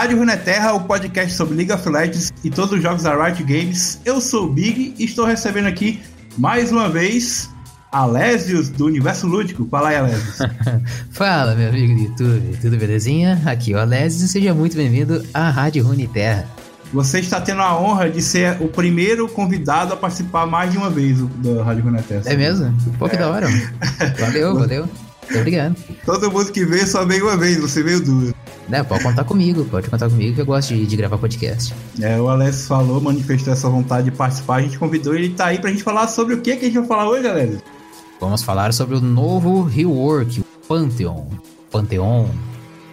Rádio Runeterra, o podcast sobre League of Legends e todos os jogos da Riot Games. Eu sou o Big e estou recebendo aqui mais uma vez Alésios do Universo Lúdico. Fala aí, Alésios. Fala, meu amigo do YouTube, tudo belezinha? Aqui é o Alésios e seja muito bem-vindo à Rádio Runeterra. Você está tendo a honra de ser o primeiro convidado a participar mais de uma vez da Rádio Runeterra. É mesmo? Pô, que é. da hora. Valeu, valeu. Muito obrigado. Todo mundo que veio só veio uma vez, você veio duas. É, pode contar comigo, pode contar comigo que eu gosto de, de gravar podcast. É, o Alex falou, manifestou essa vontade de participar, a gente convidou ele tá aí pra gente falar sobre o que que a gente vai falar hoje, galera? Vamos falar sobre o novo rework, o Pantheon. Pantheon,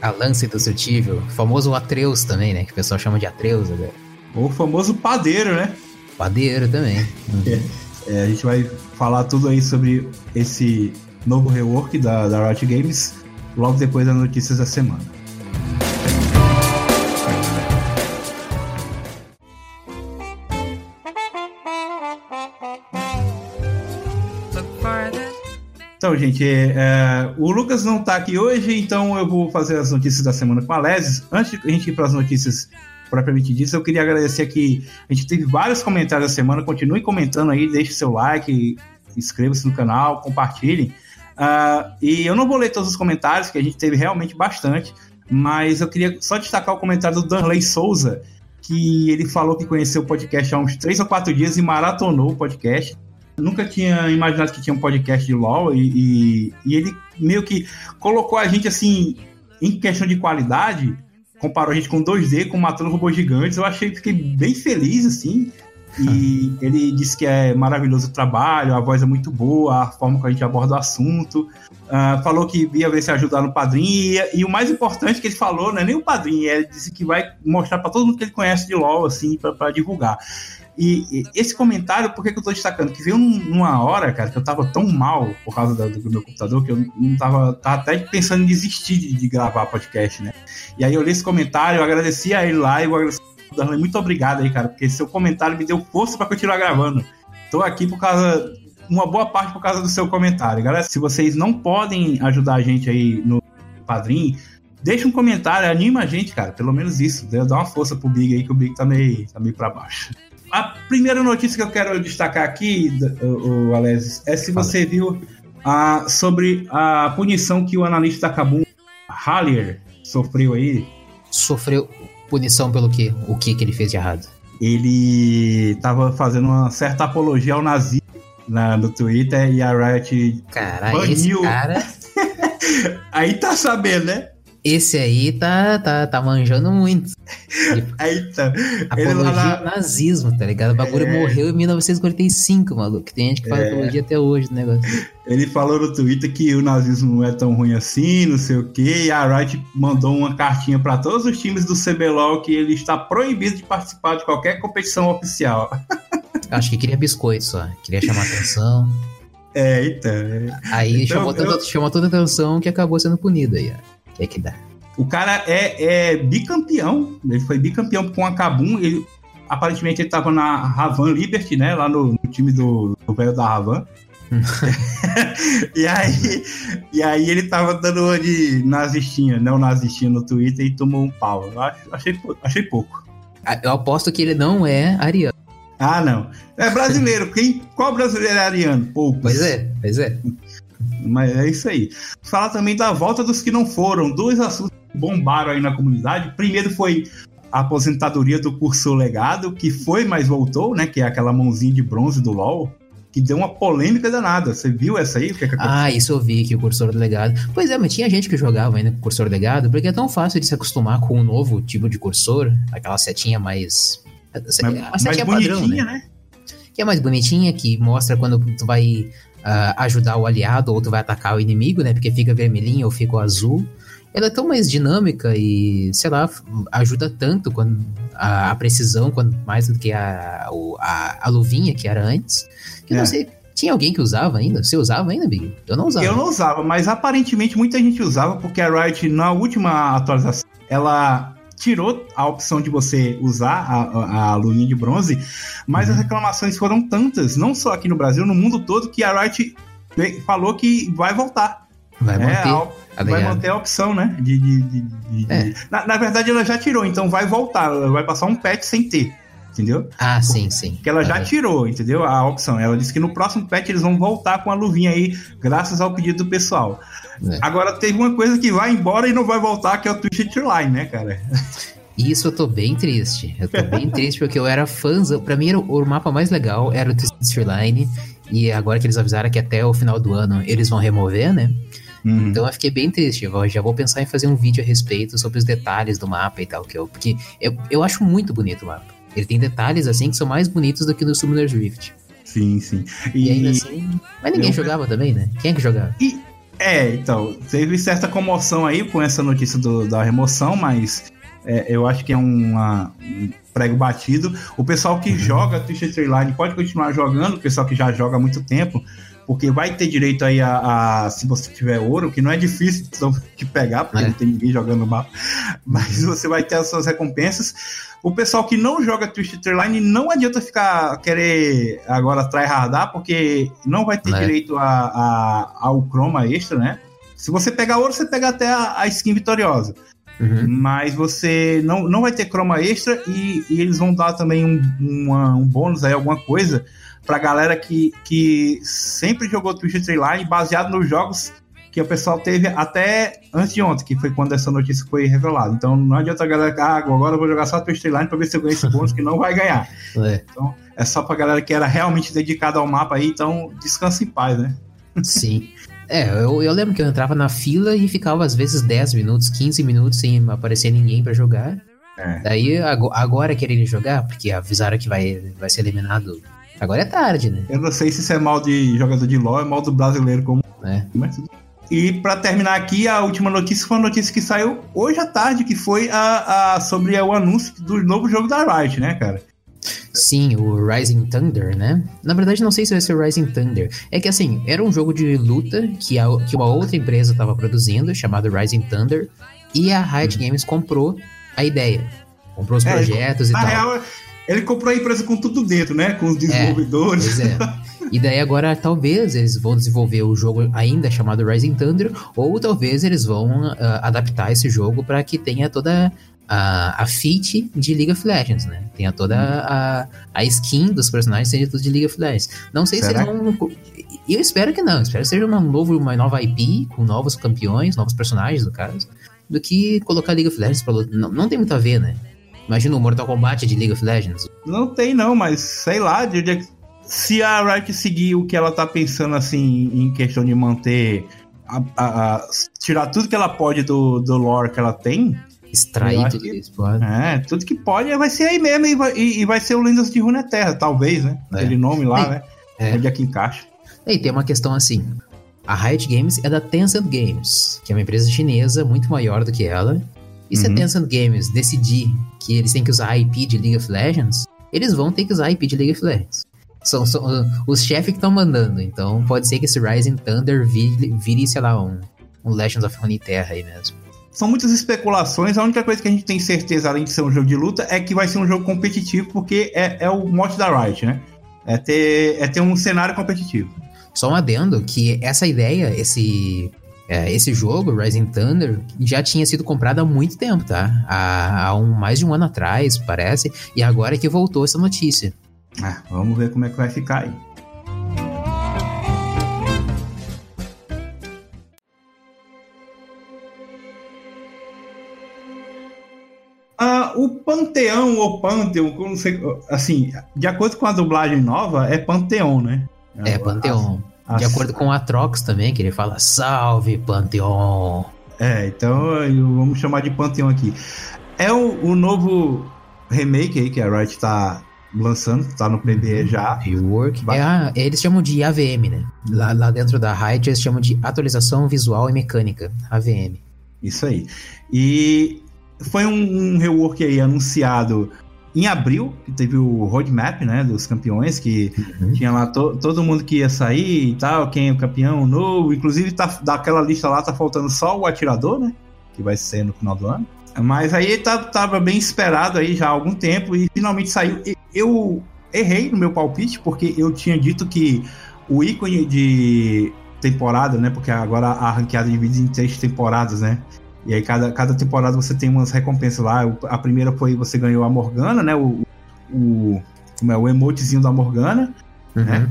a lance indestrutível, o famoso Atreus também, né? Que o pessoal chama de Atreus agora. O famoso padeiro, né? Padeiro também. É, a gente vai falar tudo aí sobre esse novo rework da, da Riot Games logo depois das notícias da semana. Então, gente, é, o Lucas não está aqui hoje, então eu vou fazer as notícias da semana com a Lesis. Antes de a gente ir para as notícias propriamente disso, eu queria agradecer que a gente teve vários comentários da semana. Continue comentando aí, deixe seu like, inscreva-se no canal, compartilhem. Uh, e eu não vou ler todos os comentários, que a gente teve realmente bastante, mas eu queria só destacar o comentário do Danley Souza, que ele falou que conheceu o podcast há uns três ou quatro dias e maratonou o podcast. Nunca tinha imaginado que tinha um podcast de LoL e, e, e ele meio que colocou a gente assim, em questão de qualidade, comparou a gente com 2D, com Matando Robôs Gigantes. Eu achei, fiquei bem feliz, assim. E ele disse que é maravilhoso o trabalho, a voz é muito boa, a forma que a gente aborda o assunto. Uh, falou que ia ver se ajudar no padrinho. E, e, o mais importante que ele falou, não é nem o padrinho, ele disse que vai mostrar para todo mundo que ele conhece de LOL, assim, para divulgar. E, e, esse comentário, por que, que eu tô destacando? Que veio numa hora, cara, que eu tava tão mal por causa do, meu computador que eu não tava, tava até pensando em desistir de, de, gravar podcast, né? E aí eu li esse comentário, eu agradeci a ele lá e eu agradeci Darlan, muito obrigado aí, cara, porque seu comentário me deu força para continuar gravando. Tô aqui por causa. Uma boa parte por causa do seu comentário. Galera, se vocês não podem ajudar a gente aí no Padrim, deixa um comentário, anima a gente, cara. Pelo menos isso. Dá uma força pro Big aí, que o Big tá meio, tá meio pra baixo. A primeira notícia que eu quero destacar aqui, o, o Alex, é se você viu a, sobre a punição que o analista Kabum Hallier sofreu aí. Sofreu Punição pelo quê? O que que ele fez de errado? Ele tava fazendo uma certa apologia ao nazismo na, no Twitter e a Riot Caralho, esse cara... Aí tá sabendo, né? Esse aí tá, tá, tá manjando muito. Aí tá. Apologia ao nazismo, tá ligado? O bagulho é... morreu em 1945, maluco. Tem gente que faz é... apologia até hoje do negócio. Ele falou no Twitter que o nazismo não é tão ruim assim, não sei o quê. E a Riot mandou uma cartinha para todos os times do CBLOL que ele está proibido de participar de qualquer competição oficial. Acho que queria biscoito só. Queria chamar atenção. É, então. É. Aí então, chamou, eu... chamou toda a atenção que acabou sendo punido aí, ó que é que dá? O cara é, é bicampeão, ele foi bicampeão com a Kabum, ele aparentemente ele tava na Ravan Liberty, né, lá no, no time do, do velho da Ravan. e aí e aí ele tava dando uma de nazistinha, não nazistinha no Twitter e tomou um pau. Eu achei, achei pouco. Ah, eu aposto que ele não é ariano. Ah, não. É brasileiro. Quem, qual brasileiro é ariano? Poucos. Pois é, pois é. Mas é isso aí. Falar também da volta dos que não foram. Dois assuntos que bombaram aí na comunidade. Primeiro foi a aposentadoria do curso legado, que foi, mas voltou, né? Que é aquela mãozinha de bronze do LoL. Que deu uma polêmica danada. Você viu essa aí? Que que ah, isso eu vi, que o cursor legado. Pois é, mas tinha gente que jogava ainda com cursor legado, porque é tão fácil de se acostumar com um novo tipo de cursor, aquela setinha mais. Mais, a setinha mais padrão, né? né? Que é mais bonitinha, que mostra quando tu vai uh, ajudar o aliado, ou tu vai atacar o inimigo, né? Porque fica vermelhinho ou fica azul. Ela é tão mais dinâmica e, sei lá, ajuda tanto quando, a, a precisão, quando, mais do que a, a, a luvinha que era antes. Que é. não sei, tinha alguém que usava ainda? Você usava ainda, Big? Eu não usava. Eu não usava, mas aparentemente muita gente usava, porque a Riot, na última atualização, ela tirou a opção de você usar a, a, a luvinha de bronze, mas uhum. as reclamações foram tantas, não só aqui no Brasil, no mundo todo, que a Riot falou que vai voltar. Vai é, manter. Tá vai manter a opção, né? De, de, de, de é. na, na, verdade, ela já tirou, então vai voltar. Vai passar um patch sem ter. Entendeu? Ah, sim, sim. Que ela já tirou, entendeu? A opção. Ela disse que no próximo patch eles vão voltar com a luvinha aí, graças ao pedido do pessoal. É. Agora teve uma coisa que vai embora e não vai voltar, que é o Twitch Line, né, cara? Isso eu tô bem triste. Eu tô bem triste porque eu era fã. Pra mim, era o, o mapa mais legal era o Twisted Line. E agora que eles avisaram que até o final do ano eles vão remover, né? Uhum. Então eu fiquei bem triste. Eu já vou pensar em fazer um vídeo a respeito sobre os detalhes do mapa e tal. Que eu, porque eu, eu acho muito bonito o mapa. Ele tem detalhes assim que são mais bonitos do que no Summoner's Rift. Sim, sim. E, e ainda assim. Mas ninguém eu... jogava também, né? Quem é que jogava? E, é, então, teve certa comoção aí com essa notícia do, da remoção, mas é, eu acho que é uma, um prego batido. O pessoal que uhum. joga Twisted Line pode continuar jogando, o pessoal que já joga há muito tempo, porque vai ter direito aí a, a, se você tiver ouro, que não é difícil de pegar, porque é. não tem ninguém jogando no mapa, mas você vai ter as suas recompensas. O pessoal que não joga Twisted Line não adianta ficar querer agora tryhardar, porque não vai ter é. direito a, a, ao chroma extra, né? Se você pegar ouro, você pega até a, a skin vitoriosa. Uhum. Mas você não, não vai ter chroma extra e, e eles vão dar também um, uma, um bônus aí, alguma coisa, pra galera que, que sempre jogou Twisted Line baseado nos jogos que o pessoal teve até antes de ontem, que foi quando essa notícia foi revelada. Então não adianta a galera, ah, agora eu vou jogar só Twisted Line pra ver se eu ganho esse bônus, que não vai ganhar. É. Então é só pra galera que era realmente dedicada ao mapa aí, então descansa em paz, né? Sim. É, eu, eu lembro que eu entrava na fila e ficava às vezes 10 minutos, 15 minutos sem aparecer ninguém para jogar. É. Daí agora querem jogar, porque avisaram que vai, vai ser eliminado Agora é tarde, né? Eu não sei se isso é mal de jogador de LoL, é mal do brasileiro como. É. Mas... E para terminar aqui, a última notícia foi uma notícia que saiu hoje à tarde, que foi a, a sobre o anúncio do novo jogo da Riot, né, cara? Sim, o Rising Thunder, né? Na verdade, não sei se vai ser o Rising Thunder. É que assim, era um jogo de luta que, a, que uma outra empresa estava produzindo, chamado Rising Thunder, e a Riot uhum. Games comprou a ideia. Comprou os é, projetos e tal. Real, ele comprou a empresa com tudo dentro, né? Com os desenvolvedores. É, é. E daí agora talvez eles vão desenvolver o jogo ainda chamado Rising Thunder, ou talvez eles vão uh, adaptar esse jogo para que tenha toda a, a feat de League of Legends, né? Tenha toda a, a skin dos personagens seja tudo de League of Legends. Não sei Será? se eles vão. Eu espero que não. Espero que seja uma, novo, uma nova IP, com novos campeões, novos personagens, no caso, do que colocar League of Legends pra. Não, não tem muito a ver, né? Imagina o Mortal Kombat de League of Legends. Não tem, não, mas sei lá, de, de, se a Riot seguir o que ela tá pensando assim em questão de manter. A, a, a, tirar tudo que ela pode do, do lore que ela tem. Extrair tudo que, isso, pode. É, tudo que pode vai ser aí mesmo e vai, e, e vai ser o Lendas de Runeterra, talvez, né? É. Aquele nome lá, e, né? É. Onde é que encaixa. E tem uma questão assim. A Riot Games é da Tencent Games, que é uma empresa chinesa muito maior do que ela. E se uhum. a Tencent Games decidir que eles têm que usar a IP de League of Legends, eles vão ter que usar a IP de League of Legends. São, são uh, os chefes que estão mandando, então pode ser que esse Rising Thunder vire, vire sei lá, um, um Legends of Runeterra aí mesmo. São muitas especulações, a única coisa que a gente tem certeza, além de ser um jogo de luta, é que vai ser um jogo competitivo, porque é, é o mote da Riot, né? É ter, é ter um cenário competitivo. Só um adendo que essa ideia, esse é, esse jogo, Rising Thunder, já tinha sido comprado há muito tempo, tá? Há, há um, mais de um ano atrás, parece, e agora é que voltou essa notícia. Ah, vamos ver como é que vai ficar aí. Ah, o Panteão ou Pantheon, não sei, assim, de acordo com a dublagem nova, é Panteão, né? É, De acordo com a Trox também, que ele fala salve Panteon. É, então vamos chamar de Panteão aqui. É o, o novo remake aí que a Riot tá lançando, tá no PBE uhum. já. Rework. É, eles chamam de AVM, né? Lá, lá dentro da Riot eles chamam de atualização visual e mecânica, AVM. Isso aí. E foi um, um rework aí anunciado em abril, que teve o roadmap, né, dos campeões, que uhum. tinha lá to, todo mundo que ia sair e tal, quem é o campeão novo, inclusive tá, daquela lista lá tá faltando só o atirador, né, que vai ser no final do ano. Mas aí tá, tava bem esperado aí já há algum tempo e finalmente saiu. Eu errei no meu palpite, porque eu tinha dito que o ícone de temporada, né? Porque agora a ranqueada divide em três temporadas, né? E aí cada, cada temporada você tem umas recompensas lá. A primeira foi você ganhou a Morgana, né? O, o, como é, o emotezinho da Morgana, uhum. né?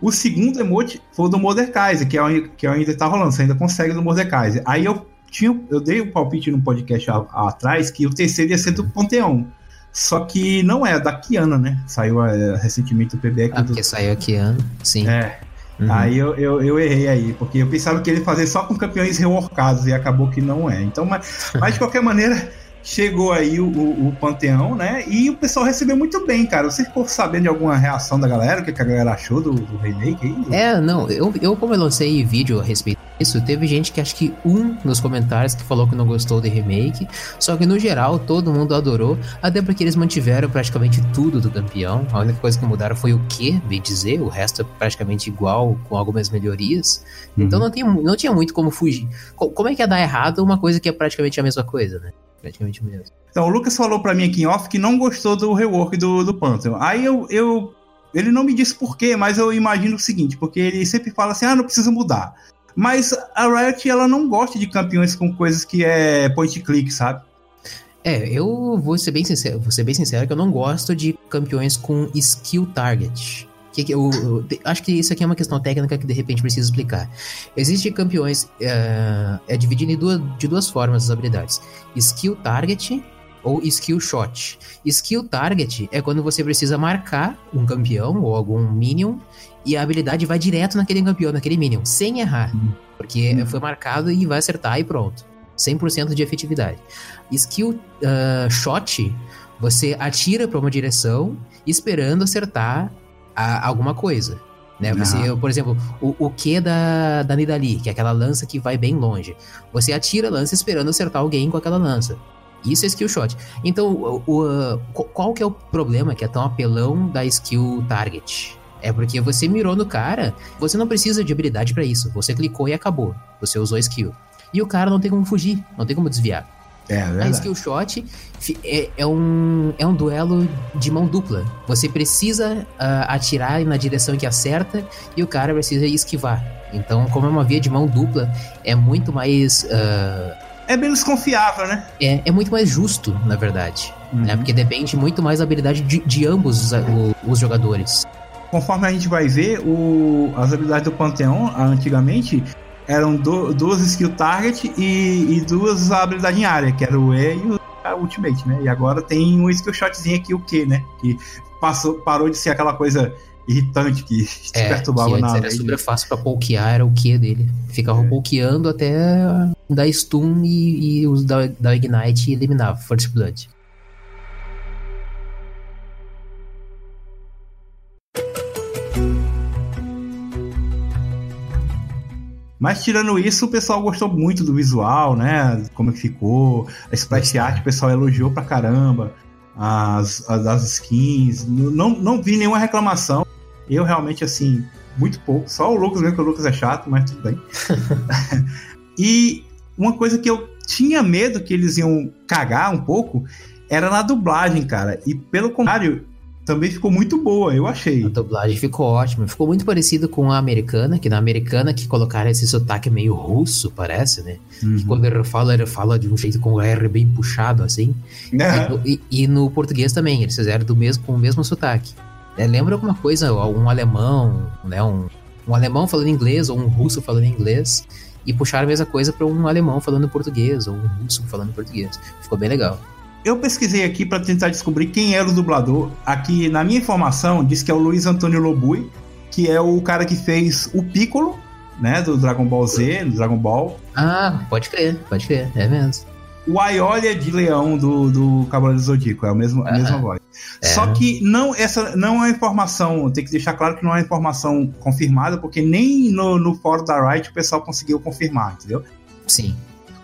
O segundo emote foi o do Mordekaiser, que, é, que ainda tá rolando, você ainda consegue do Mordekaiser. Aí eu tinha, eu dei o um palpite no podcast a, a, atrás que o terceiro ia ser do Panteão. Só que não é, da Kiana, né? Saiu é, recentemente o PB aqui. Ah, do... porque saiu a Kiana, sim. É. Uhum. Aí eu, eu, eu, errei aí, porque eu pensava que ele ia fazer só com campeões reworkados e acabou que não é. Então, mas, mas de qualquer maneira, chegou aí o, o, o, Panteão, né? E o pessoal recebeu muito bem, cara. Você ficou sabendo de alguma reação da galera? O que, a galera achou do, do remake aí? É, não, eu, eu como eu lancei vídeo a respeito disso, teve gente que acho que um nos comentários que falou que não gostou do remake, só que no geral todo mundo adorou, até porque eles mantiveram praticamente tudo do campeão. A única coisa que mudaram foi o que, bem dizer, o resto é praticamente igual, com algumas melhorias. Uhum. Então não, tem, não tinha muito como fugir. Como é que ia dar errado uma coisa que é praticamente a mesma coisa, né? praticamente mesmo. Então, o Lucas falou para mim aqui em off que não gostou do rework do, do Pantheon. Aí eu, eu. Ele não me disse porquê, mas eu imagino o seguinte, porque ele sempre fala assim: ah, não precisa mudar. Mas a Riot, ela não gosta de campeões com coisas que é point click, sabe? É, eu vou ser bem sincero, vou ser bem sincero que eu não gosto de campeões com skill target. Que, que eu, eu, acho que isso aqui é uma questão técnica que de repente precisa explicar. Existem campeões, é, é dividido em duas, de duas formas as habilidades: skill target ou skill shot. Skill target é quando você precisa marcar um campeão ou algum minion e a habilidade vai direto naquele campeão, naquele minion, sem errar. Uhum. Porque uhum. foi marcado e vai acertar e pronto. 100% de efetividade. Skill uh, shot, você atira para uma direção esperando acertar a, alguma coisa. Né? Você, uhum. por exemplo, o, o que da, da Nidali, que é aquela lança que vai bem longe. Você atira a lança esperando acertar alguém com aquela lança. Isso é skill shot. Então, o, o, qual que é o problema que é tão apelão da skill target? É porque você mirou no cara, você não precisa de habilidade para isso. Você clicou e acabou. Você usou skill. E o cara não tem como fugir, não tem como desviar. É, é a skill shot é, é, um, é um duelo de mão dupla. Você precisa uh, atirar na direção que acerta e o cara precisa esquivar. Então, como é uma via de mão dupla, é muito mais. Uh, é menos confiável, né? É, é muito mais justo, na verdade. Uhum. Né? Porque depende muito mais da habilidade de, de ambos os, os, jogadores. Conforme a gente vai ver, o, as habilidades do Pantheon, antigamente, eram do, duas skill target e, e, duas habilidades em área, que era o E e o Ultimate, né? E agora tem um skill shotzinho aqui, o Q, né? Que passou, parou de ser aquela coisa irritante que te é, perturbava que na Era super fácil pra pokear, era o Q dele. Ficava é. pokeando até dar stun e, e dar, dar Ignite e eliminava First Blood. Mas tirando isso, o pessoal gostou muito do visual, né? Como é que ficou. A splash art o pessoal elogiou pra caramba. As, as, as skins. Não, não vi nenhuma reclamação. Eu realmente, assim, muito pouco. Só o Lucas mesmo, que o Lucas é chato, mas tudo bem. e uma coisa que eu tinha medo que eles iam cagar um pouco era na dublagem, cara. E pelo contrário, também ficou muito boa, eu achei. A dublagem ficou ótima. Ficou muito parecido com a americana, que na americana que colocaram esse sotaque meio russo, parece, né? Uhum. Que quando ele fala, ele fala de um jeito com o R bem puxado, assim. Uhum. E, no, e, e, no português também, eles fizeram do mesmo, com o mesmo sotaque. É, lembra alguma coisa, um alemão, né? Um, um alemão falando inglês ou um russo falando inglês e puxaram a mesma coisa para um alemão falando português ou um russo falando português. Ficou bem legal. Eu pesquisei aqui para tentar descobrir quem era o dublador. Aqui, na minha informação, diz que é o Luiz Antônio Lobui, que é o cara que fez o Piccolo, né, do Dragon Ball Z, do Dragon Ball. Ah, pode crer, pode crer, é mesmo. O Aiolia de Leão do, do Cavaleiro do Zodíaco, é a mesma, a mesma voz. É. Só que não, essa não é informação, tem que deixar claro que não é informação confirmada, porque nem no, no fórum da Riot o pessoal conseguiu confirmar, entendeu? Sim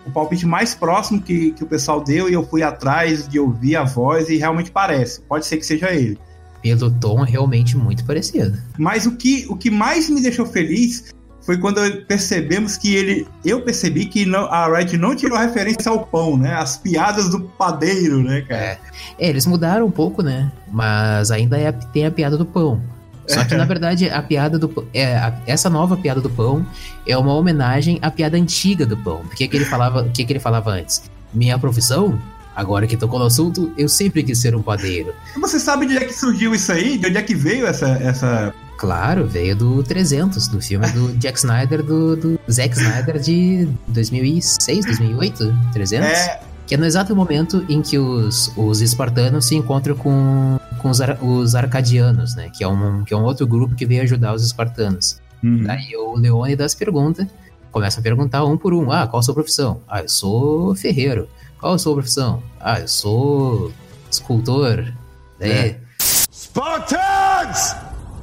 o palpite mais próximo que, que o pessoal deu e eu fui atrás de ouvir a voz e realmente parece. Pode ser que seja ele. Pelo tom, realmente muito parecido. Mas o que, o que mais me deixou feliz foi quando percebemos que ele. Eu percebi que não, a Red não tirou referência ao pão, né? As piadas do padeiro, né, cara? É. é eles mudaram um pouco, né? Mas ainda é, tem a piada do pão. Só que, na verdade, a piada do é, a, essa nova piada do pão é uma homenagem à piada antiga do pão. Porque que ele falava, o que, que ele falava antes? Minha profissão? Agora que tocou no assunto, eu sempre quis ser um padeiro. Você sabe de onde é que surgiu isso aí? De onde é que veio essa, essa Claro, veio do 300, do filme do Jack Snyder, do, do Zack Snyder de 2006, 2008, 300. É. Que é no exato momento em que os, os espartanos se encontram com, com os, ar, os arcadianos, né? Que é, um, que é um outro grupo que veio ajudar os espartanos. Uhum. Daí o Leônidas pergunta, começa a perguntar um por um. Ah, qual a sua profissão? Ah, eu sou ferreiro. Qual a sua profissão? Ah, eu sou escultor. Daí... É. Spartans!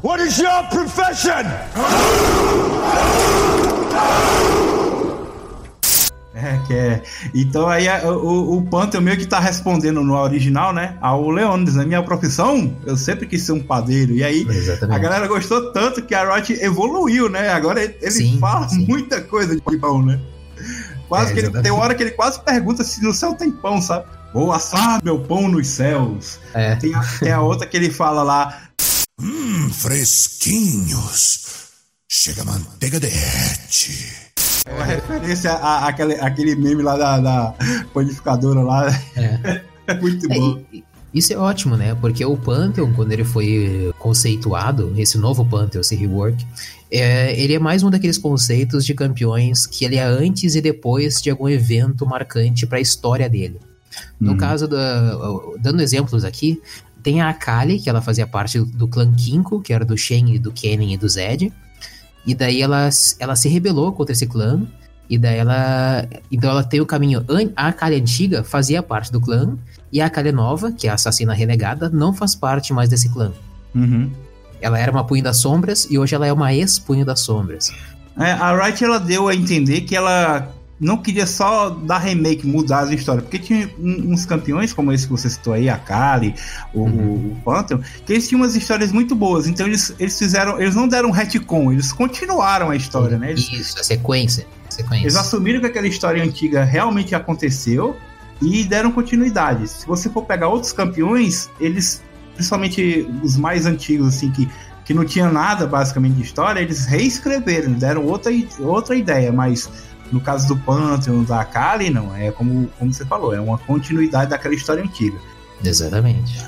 What is your profession? É, que é. Então aí o, o Panther meio que tá respondendo no original, né? Ao Leônidas, né? Minha profissão, eu sempre quis ser um padeiro. E aí Exatamente. a galera gostou tanto que a Riot evoluiu, né? Agora ele sim, fala sim. muita coisa de pão, né? Quase é, que ele, tem uma hora que ele quase pergunta se no céu tem pão, sabe? Vou assar meu pão nos céus. É. Tem, a, tem a outra que ele fala lá, Hum, fresquinhos. Chega a manteiga derrete. É uma referência à, àquele, àquele meme lá da, da panificadora lá. É. Muito é, bom. E, isso é ótimo, né? Porque o Pantheon, quando ele foi conceituado, esse novo Pantheon, esse rework, é, ele é mais um daqueles conceitos de campeões que ele é antes e depois de algum evento marcante para a história dele. No uhum. caso, da, dando exemplos aqui, tem a Akali, que ela fazia parte do clã Kinko, que era do Shen, do Kennen e do Zed. E daí ela, ela se rebelou contra esse clã. E daí ela. Então ela tem o caminho. A Akali antiga fazia parte do clã. E a Akali nova, que é a assassina renegada, não faz parte mais desse clã. Uhum. Ela era uma Punho das Sombras e hoje ela é uma ex-Punho das Sombras. É, a Wright ela deu a entender que ela não queria só dar remake, mudar as histórias, porque tinha uns campeões, como esse que você citou aí, a Kali, o, uhum. o Pantheon, que eles tinham umas histórias muito boas, então eles, eles fizeram, eles não deram retcon, eles continuaram a história, né? Eles, Isso, a sequência, sequência. Eles assumiram que aquela história antiga realmente aconteceu e deram continuidade. Se você for pegar outros campeões, eles, principalmente os mais antigos, assim, que que não tinha nada basicamente de história, eles reescreveram, deram outra, outra ideia, mas no caso do Pantheon, da Kali, não. É como, como você falou, é uma continuidade daquela história antiga. Exatamente.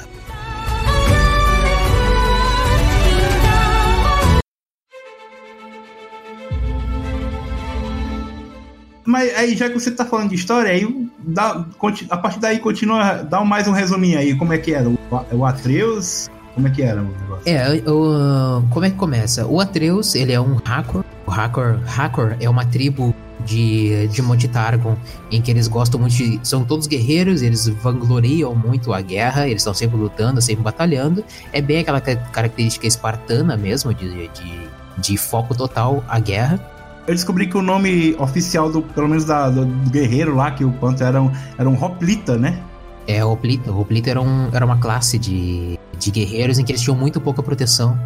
Mas aí, já que você tá falando de história, aí dá, a partir daí continua, dá mais um resuminho aí, como é que era? O, Atreus, como é que era o negócio? É, o, como é que começa? O Atreus, ele é um Hakor. O Hakor, Hakor é uma tribo de, de Monte Targon, em que eles gostam muito de. São todos guerreiros, eles vangloriam muito a guerra, eles estão sempre lutando, sempre batalhando. É bem aquela característica espartana mesmo, de, de, de foco total à guerra. Eu descobri que o nome oficial, do, pelo menos da, do, guerreiro lá, que o Panto era um, era um Hoplita, né? É, o Hoplita. O Hoplita era, um, era uma classe de, de guerreiros em que eles tinham muito pouca proteção.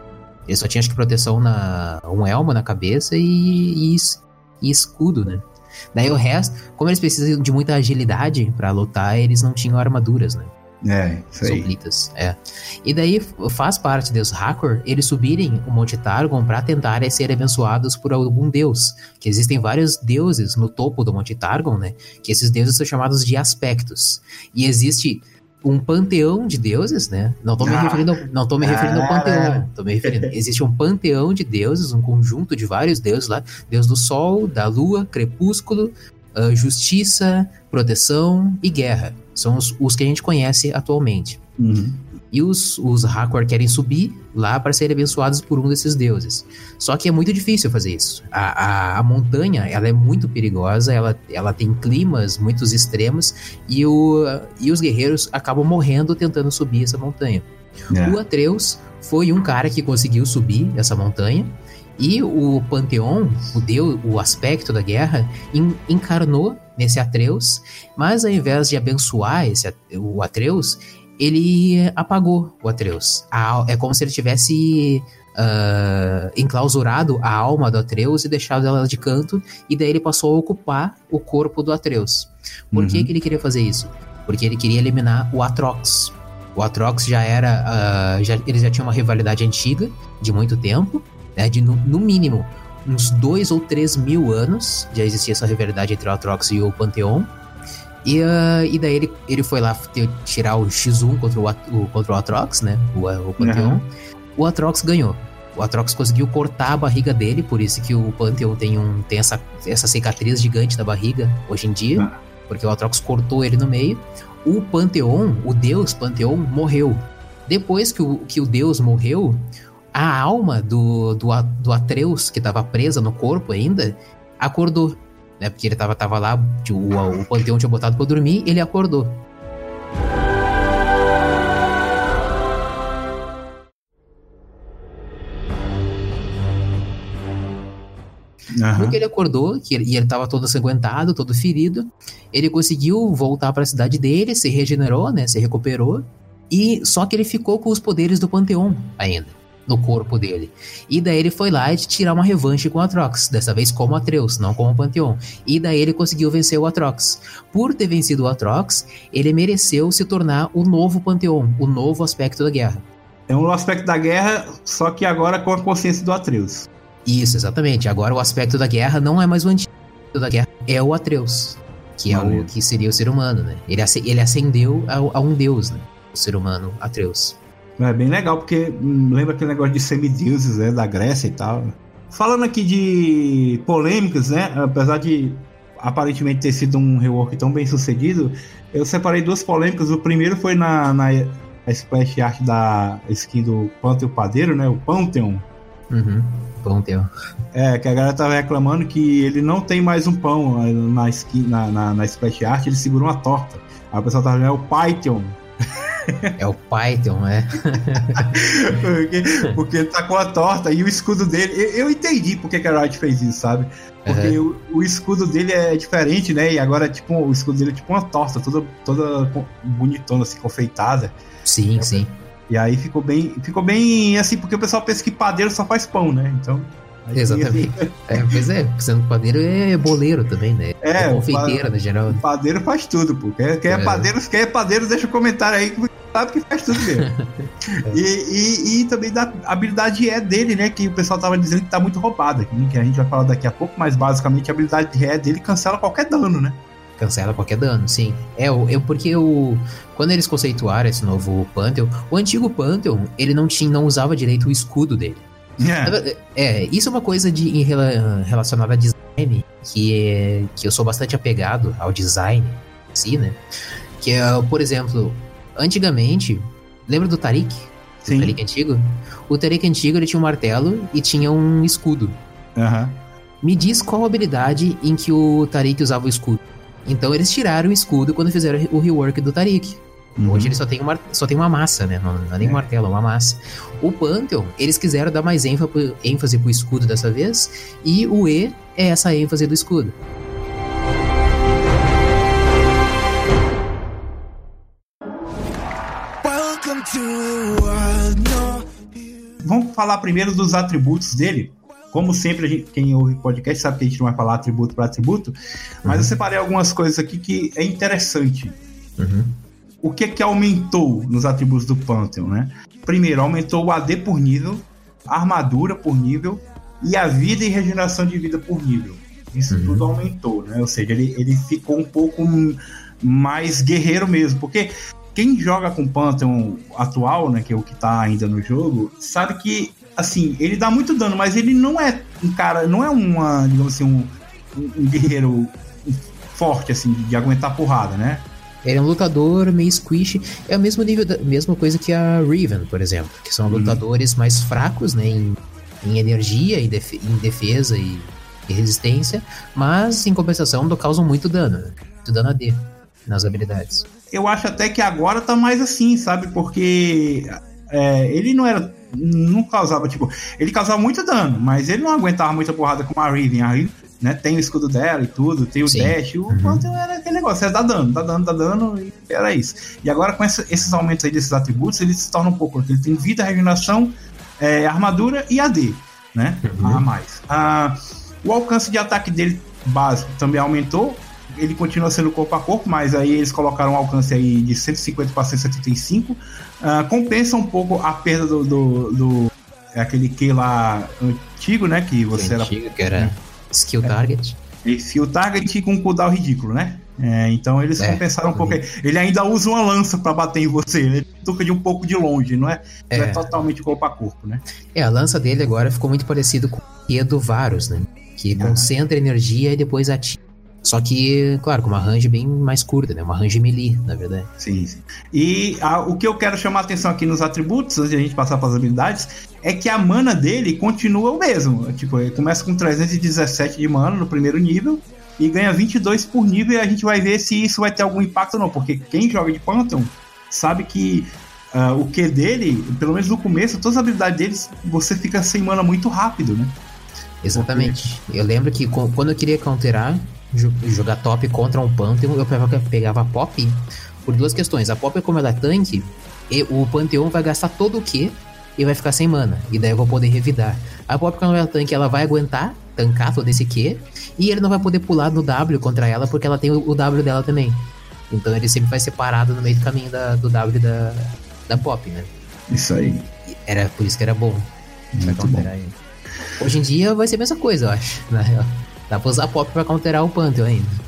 Eles só tinham, acho que, proteção na. um elmo na cabeça e, e, e escudo, né? Daí o resto, como eles precisam de muita agilidade para lutar, eles não tinham armaduras, né? É, isso aí. Soplitas, é. E daí faz parte dos Hakor eles subirem o Monte Targon para tentarem ser abençoados por algum deus. Que existem vários deuses no topo do Monte Targon, né? Que esses deuses são chamados de aspectos. E existe um panteão de deuses, né? Não tô me ah. referindo, não tô me referindo ao panteão, tô me referindo. Existe um panteão de deuses, um conjunto de vários deuses lá, deus do sol, da lua, crepúsculo, uh, justiça, proteção e guerra. São os, os, que a gente conhece atualmente. Uhum. E os, os Hakor querem subir lá para serem abençoados por um desses deuses. Só que é muito difícil fazer isso. A, a, a, montanha ela é muito perigosa, ela, ela tem climas muito extremos e, o, e os guerreiros acabam morrendo tentando subir essa montanha. É. O Atreus foi um cara que conseguiu subir essa montanha e o Panteão, o deus, o aspecto da guerra, encarnou nesse Atreus, mas ao invés de abençoar esse, o Atreus, ele apagou o Atreus. A, é como se ele tivesse uh, enclausurado a alma do Atreus e deixado ela de canto, e daí ele passou a ocupar o corpo do Atreus. Por uhum. que, que ele queria fazer isso? Porque ele queria eliminar o Atrox. O Atrox já era. Uh, já, eles já tinham uma rivalidade antiga, de muito tempo, né? De no, no mínimo uns dois ou três mil anos já existia essa rivalidade entre o Atrox e o Pantheon. E, uh, e daí ele, ele foi lá tirar o X1 contra o, o, contra o Atrox, né? O, o Pantheon. Uhum. O Atrox ganhou. O Atrox conseguiu cortar a barriga dele, por isso que o Pantheon tem, um, tem essa, essa cicatriz gigante na barriga hoje em dia. Uhum. Porque o Atrox cortou ele no meio. O Pantheon, o deus Pantheon, morreu. Depois que o, que o deus morreu, a alma do, do, do Atreus, que estava presa no corpo ainda, acordou. Né? Porque ele tava, tava lá, o, o panteão tinha botado pra dormir, ele acordou. Uhum. Porque ele acordou que ele, e ele estava todo sanguentado, todo ferido, ele conseguiu voltar para a cidade dele, se regenerou, né? Se recuperou. E só que ele ficou com os poderes do Panteão ainda no corpo dele. E daí ele foi lá e tirar uma revanche com o Atrox, dessa vez como Atreus, não como Pantheon. E daí ele conseguiu vencer o Atrox. Por ter vencido o Atrox, ele mereceu se tornar o novo Pantheon, o novo aspecto da guerra. É um aspecto da guerra, só que agora com a consciência do Atreus. Isso, exatamente. Agora o aspecto da guerra não é mais o antigo da guerra, é o Atreus, que é o que seria o ser humano, né? Ele, ele ascendeu a, a um deus, né? O ser humano Atreus. É bem legal, porque lembra aquele negócio de semideuses, né, da Grécia e tal. Falando aqui de polêmicas, né, apesar de aparentemente ter sido um rework tão bem sucedido, eu separei duas polêmicas. O primeiro foi na, na splash art da skin do Pantheon Padeiro, né, o Pantheon. Uhum. Pantheon. É, que a galera tava reclamando que ele não tem mais um pão na, skin, na, na, na splash art, ele segura uma torta. Aí o pessoal tava vendo, é o Python. É o Python, é. porque, porque ele tá com a torta e o escudo dele. Eu, eu entendi porque que a Riot fez isso, sabe? Porque uhum. o, o, escudo dele é diferente, né? E agora, tipo, o escudo dele é tipo uma torta, toda, toda bonitona, assim, confeitada. Sim, é, sim. E aí ficou bem, ficou bem assim, porque o pessoal pensa que padeiro só faz pão, né? Então. Exatamente. é, pois é, sendo padeiro é boleiro também, né? É, é confeiteira, no geral. Padeiro faz tudo, pô. Quem, quem é. é padeiro, quem é padeiro, deixa um comentário aí que sabe que faz tudo mesmo. é. e, e, e, também da habilidade é dele, né? Que o pessoal tava dizendo que tá muito roubada, que a gente vai falar daqui a pouco, mas basicamente a habilidade é dele cancela qualquer dano, né? Cancela qualquer dano, sim. É, eu, porque o, quando eles conceituaram esse novo Pantheon, o antigo Pantheon, ele não tinha, não usava direito o escudo dele. É. é, isso é uma coisa de em, relacionada a design que, é, que eu sou bastante apegado ao design em si, né? Que é, por exemplo, antigamente, lembra do Tarik? Sim. O Tarik antigo? O Tarik antigo ele tinha um martelo e tinha um escudo. Uhum. Me diz qual habilidade em que o Tarik usava o escudo. Então eles tiraram o escudo quando fizeram o rework do Tarik. Uhum. Hoje ele só tem, uma, só tem uma massa, né? Não, não é nem um martelo, é uma massa. O Pantheon, eles quiseram dar mais ênfase, ênfase pro escudo dessa vez, e o E é essa ênfase do escudo. Vamos falar primeiro dos atributos dele. Como sempre, gente, quem ouve podcast sabe que a gente não vai falar atributo para atributo, mas uhum. eu separei algumas coisas aqui que é interessante. Uhum o que que aumentou nos atributos do Pantheon, né? Primeiro, aumentou o AD por nível, a armadura por nível e a vida e regeneração de vida por nível. Isso uhum. tudo aumentou, né? Ou seja, ele, ele ficou um pouco mais guerreiro mesmo, porque quem joga com o Pantheon atual, né, que é o que tá ainda no jogo, sabe que assim, ele dá muito dano, mas ele não é um cara, não é uma, digamos assim, um, um guerreiro forte assim de aguentar porrada, né? Ele é um lutador meio squish. É o mesmo nível, da mesma coisa que a Riven, por exemplo. Que são uhum. lutadores mais fracos, né? Em, em energia, em, def em defesa e, e, resistência. Mas, em compensação, causam muito dano. Né? Muito dano AD nas habilidades. Eu acho até que agora tá mais assim, sabe? Porque é, ele não era. Não causava, tipo. Ele causava muito dano, mas ele não aguentava muita porrada com a Riven. A Riven né? Tem o escudo dela e tudo, tem o Sim. dash, o uhum. era aquele negócio, é dá dano, dá dano, dá dano, e era isso. E agora com esse, esses aumentos aí desses atributos, ele se torna um pouco, ele tem vida, regeneração, é, armadura e AD, né? Uhum. A mais. Ah, o alcance de ataque dele básico também aumentou, ele continua sendo corpo a corpo, mas aí eles colocaram um alcance aí de 150 para 175. Uh, compensa um pouco a perda do, do, do é aquele que lá antigo, né? Que você que era. Antigo, que era skill target. Skill target com um cooldown ridículo, né? É, então eles é, compensaram um pouco. Ele ainda usa uma lança para bater em você, né? ele toca de um pouco de longe, não é, é. Não é totalmente corpo a corpo, né? É, a lança dele agora ficou muito parecido com o do Varus, né? Que concentra energia e depois ativa. Só que, claro, com uma range bem mais curta, né? Uma range melee, na verdade. Sim, sim. E a, o que eu quero chamar a atenção aqui nos atributos, antes de a gente passar para as habilidades, é que a mana dele continua o mesmo. Tipo, ele começa com 317 de mana no primeiro nível e ganha 22 por nível e a gente vai ver se isso vai ter algum impacto ou não. Porque quem joga de Phantom sabe que uh, o Q dele, pelo menos no começo, todas as habilidades deles, você fica sem mana muito rápido, né? Exatamente. Porque... Eu lembro que quando eu queria counterar, jogar top contra um Pantheon, eu pegava Pop por duas questões. A Pop, como ela é tanque, o Pantheon vai gastar todo o Q e vai ficar sem mana. E daí eu vou poder revidar. A Pop, quando ela é tanque, ela vai aguentar, tancar todo esse Q, e ele não vai poder pular no W contra ela, porque ela tem o, W dela também. Então ele sempre vai ser parado no meio do caminho da, do W da, da Pop, né? Isso aí. Era por isso que era bom. Muito bom. Hoje em dia vai ser a mesma coisa, eu acho, na real. Dá pra usar pop pra counterar o Pantheon ainda.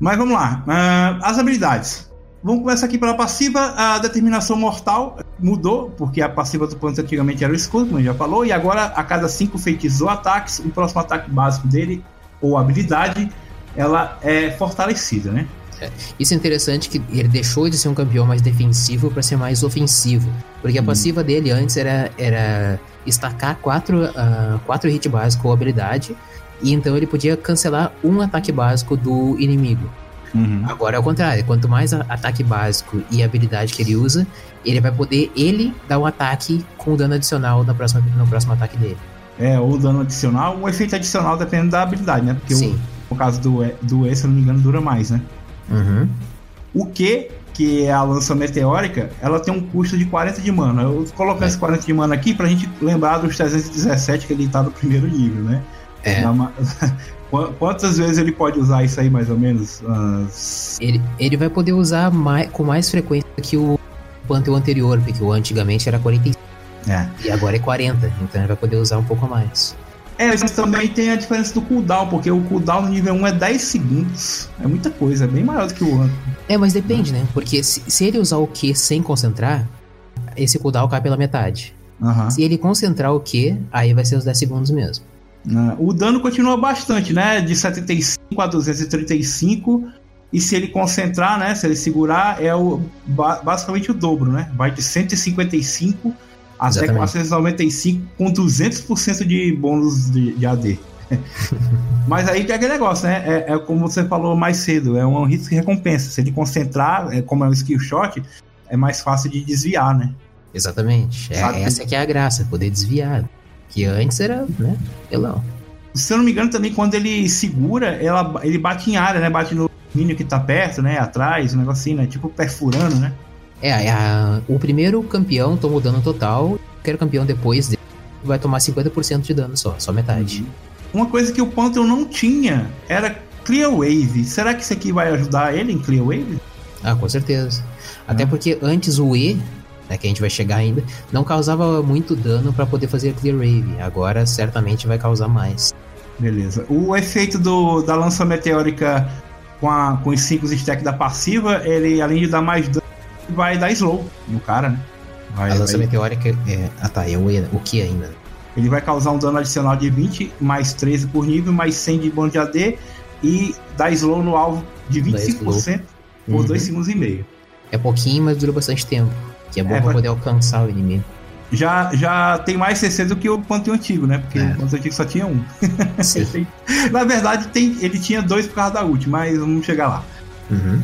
Mas vamos lá. Uh, as habilidades. Vamos começar aqui pela passiva. A determinação mortal mudou, porque a passiva do Pantheon antigamente era o escudo, como a gente já falou, e agora a cada cinco feitiços ou ataques, o próximo ataque básico dele, ou habilidade, ela é fortalecida, né? É. Isso é interessante que ele deixou de ser um campeão mais defensivo para ser mais ofensivo. Porque a hum. passiva dele antes era, era estacar quatro, uh, quatro hit básicos ou habilidade. E então ele podia cancelar um ataque básico do inimigo. Uhum. Agora é o contrário, quanto mais ataque básico e habilidade que ele usa, ele vai poder ele dar um ataque com dano adicional no próximo, no próximo ataque dele. É, ou dano adicional, um efeito adicional dependendo da habilidade, né? Porque Sim. O, no caso do, do E, se eu não me engano, dura mais, né? Uhum. O que, que é a lança meteórica, ela tem um custo de 40 de mana. Eu coloquei é. esse 40 de mana aqui pra gente lembrar dos 317 que ele tá no primeiro nível, né? É. Uma... Quantas vezes ele pode usar isso aí, mais ou menos? As... Ele, ele vai poder usar mais, com mais frequência que o Pantheon anterior, porque o antigamente era 45. É. E agora é 40, então ele vai poder usar um pouco mais. É, mas também tem a diferença do cooldown, porque o cooldown no nível 1 é 10 segundos. É muita coisa, é bem maior do que o outro. É, mas depende, né? Porque se, se ele usar o Q sem concentrar, esse cooldown cai pela metade. Uhum. Se ele concentrar o Q, aí vai ser os 10 segundos mesmo. Uh, o dano continua bastante, né? De 75 a 235. E se ele concentrar, né? Se ele segurar, é o, basicamente o dobro, né? Vai de 155 até Exatamente. 495 com 200% de bônus de, de AD. Mas aí que é aquele negócio, né? É, é, como você falou mais cedo, é um risco e recompensa. Se ele concentrar, é, como é um skill shot, é mais fácil de desviar, né? Exatamente. É, essa que é a graça, poder desviar. Que antes era, né? Pelão. Se eu não me engano, também quando ele segura, ela, ele bate em área, né? Bate no mínimo que tá perto, né? Atrás, um negocinho, né? Tipo perfurando, né? É, a, o primeiro campeão tomou dano total, qualquer campeão depois dele vai tomar 50% de dano só, só metade. Uhum. Uma coisa que o Pantheon não tinha era Clear Wave. Será que isso aqui vai ajudar ele em Clear Wave? Ah, com certeza. Até porque antes o E, né, que a gente vai chegar ainda, não causava muito dano para poder fazer Clear Wave. Agora certamente vai causar mais. Beleza. O efeito do, da lança meteórica com, a, com os 5 stacks da passiva, ele além de dar mais dano, vai dar slow no cara, né? Vai, a lança vai... meteórica é. Ah tá, é o, o que ainda? Ele vai causar um dano adicional de 20, mais 13 por nível, mais 100 de bônus de AD e dá slow no alvo de 25% por 2 uhum. segundos e meio. É pouquinho, mas dura bastante tempo. Que é bom é, pra poder alcançar o inimigo. Já, já tem mais CC do que o Pantheon antigo, né? Porque é. o Pantheon antigo só tinha um. Na verdade, tem, ele tinha dois por causa da ult, mas vamos chegar lá. Uhum.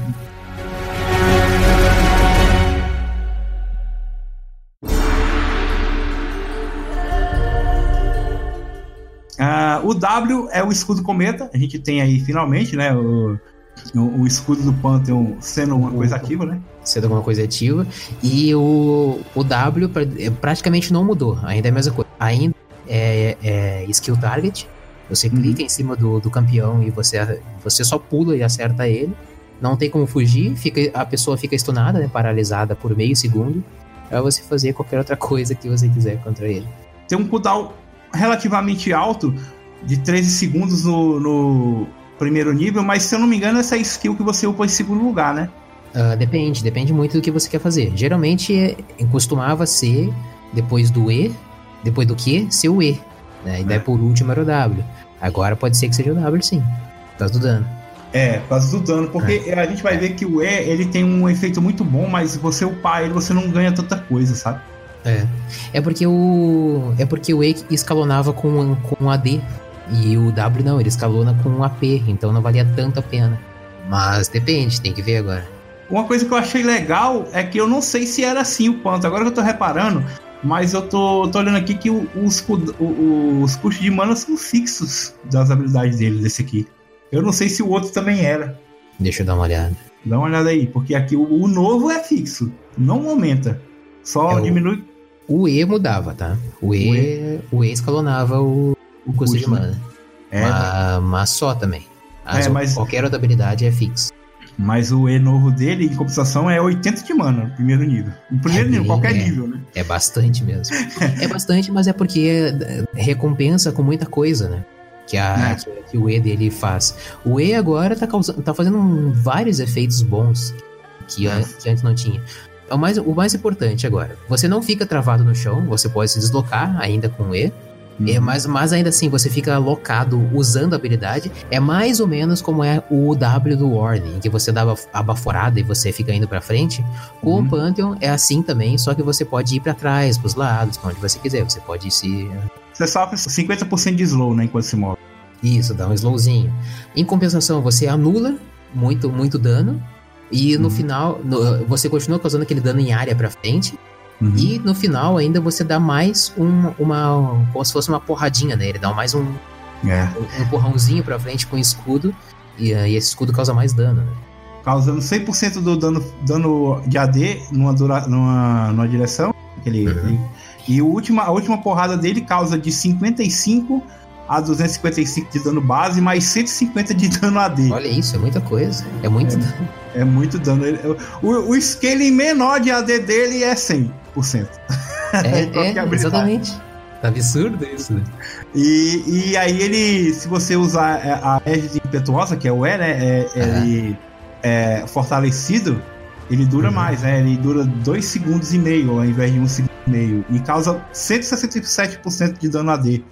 Uh, o W é o escudo cometa. A gente tem aí finalmente, né? O, O, o escudo do Pantheon sendo uma coisa ativa, né? sendo alguma coisa ativa. E o, o W é, praticamente não mudou, ainda é a mesma coisa. Ainda é, é skill target. Você Uhum. clica em cima do, do campeão e você, você só pula e acerta ele. Não tem como fugir, fica, a pessoa fica stunada, né, paralisada por meio segundo. Pra você fazer qualquer outra coisa que você quiser contra ele. Tem um cooldown relativamente alto, de 13 segundos no, no primeiro nível, mas se eu não me engano, essa é a skill que você upa em segundo lugar, né? Ah, depende, depende muito do que você quer fazer. Geralmente é, costumava ser depois do E, depois do Q, ser o E. Né? E daí É. por último era o W. Agora pode ser que seja o W sim. Tá do dano. É, por causa do dano, porque a gente vai ver que o E, ele tem um efeito muito bom, mas você upar ele, você não ganha tanta coisa, sabe? É. É porque o. É porque o E escalonava com, com AD. E o W não, ele escalona com AP, então não valia tanto a pena. Mas depende, tem que ver agora. Uma coisa que eu achei legal é que eu não sei se era assim o quanto, agora que eu tô reparando, mas eu tô, tô olhando aqui que o- os, os custos de mana são fixos das habilidades dele, desse aqui. Eu não sei se o outro também era. Deixa eu dar uma olhada. Dá uma olhada aí, porque aqui o, o novo é fixo, não aumenta. Só É o- diminui. O E mudava, tá? O E, o e escalonava o, o custo de mana. É, mas, mas só também. As- É, mas- Qualquer outra habilidade é fixa. mas o E novo dele, em compensação, é 80 de mana, no primeiro nível. No primeiro É nível, bem- qualquer é. nível, né? É bastante mesmo. é bastante, mas é porque é, recompensa com muita coisa, né? Que, a, É. que, que o E dele faz. O E agora tá, causando, tá fazendo vários efeitos bons que, an- que antes não tinha. O mais, o mais importante agora, você não fica travado no chão, você pode se deslocar ainda com o E, é, mas, mas ainda assim, você fica locado usando a habilidade. É mais ou menos como é o W do Warning, em que você dá a baforada e você fica indo pra frente. Com Uhum. o Pantheon é assim também, só que você pode ir pra trás, pros lados, pra onde você quiser. Você pode ir se. Você sofre 50% de slow, né, enquanto se move. Isso, dá um slowzinho. Em compensação, você anula muito, muito dano. E no Uhum. final, no- você continua causando aquele dano em área pra frente. Uhum. E no final ainda você dá mais um, uma. Como se fosse uma porradinha nele. Dá mais um, É. um empurrãozinho pra frente com escudo. E, eh, e esse escudo causa mais dano, né? causando 100% do dano, dano de AD numa, dura, numa, numa direção. Aquele, Uhum. E, e o última, a última porrada dele causa de 55 a 255 de dano base, mais 150 de dano AD. Olha isso, é muita coisa. É muito dano. É muito dano. Ele- O, o scaling menor de AD dele é 100%. É, Qualquer é, exatamente. Tá absurdo isso, né? E, e aí ele, se você usar a Égide Impetuosa, que é o E, né? É, ele é fortalecido, ele dura Uhum. mais, né? Ele dura 2 segundos e meio ao invés de 1 um segundo e meio. E causa 167% de dano AD.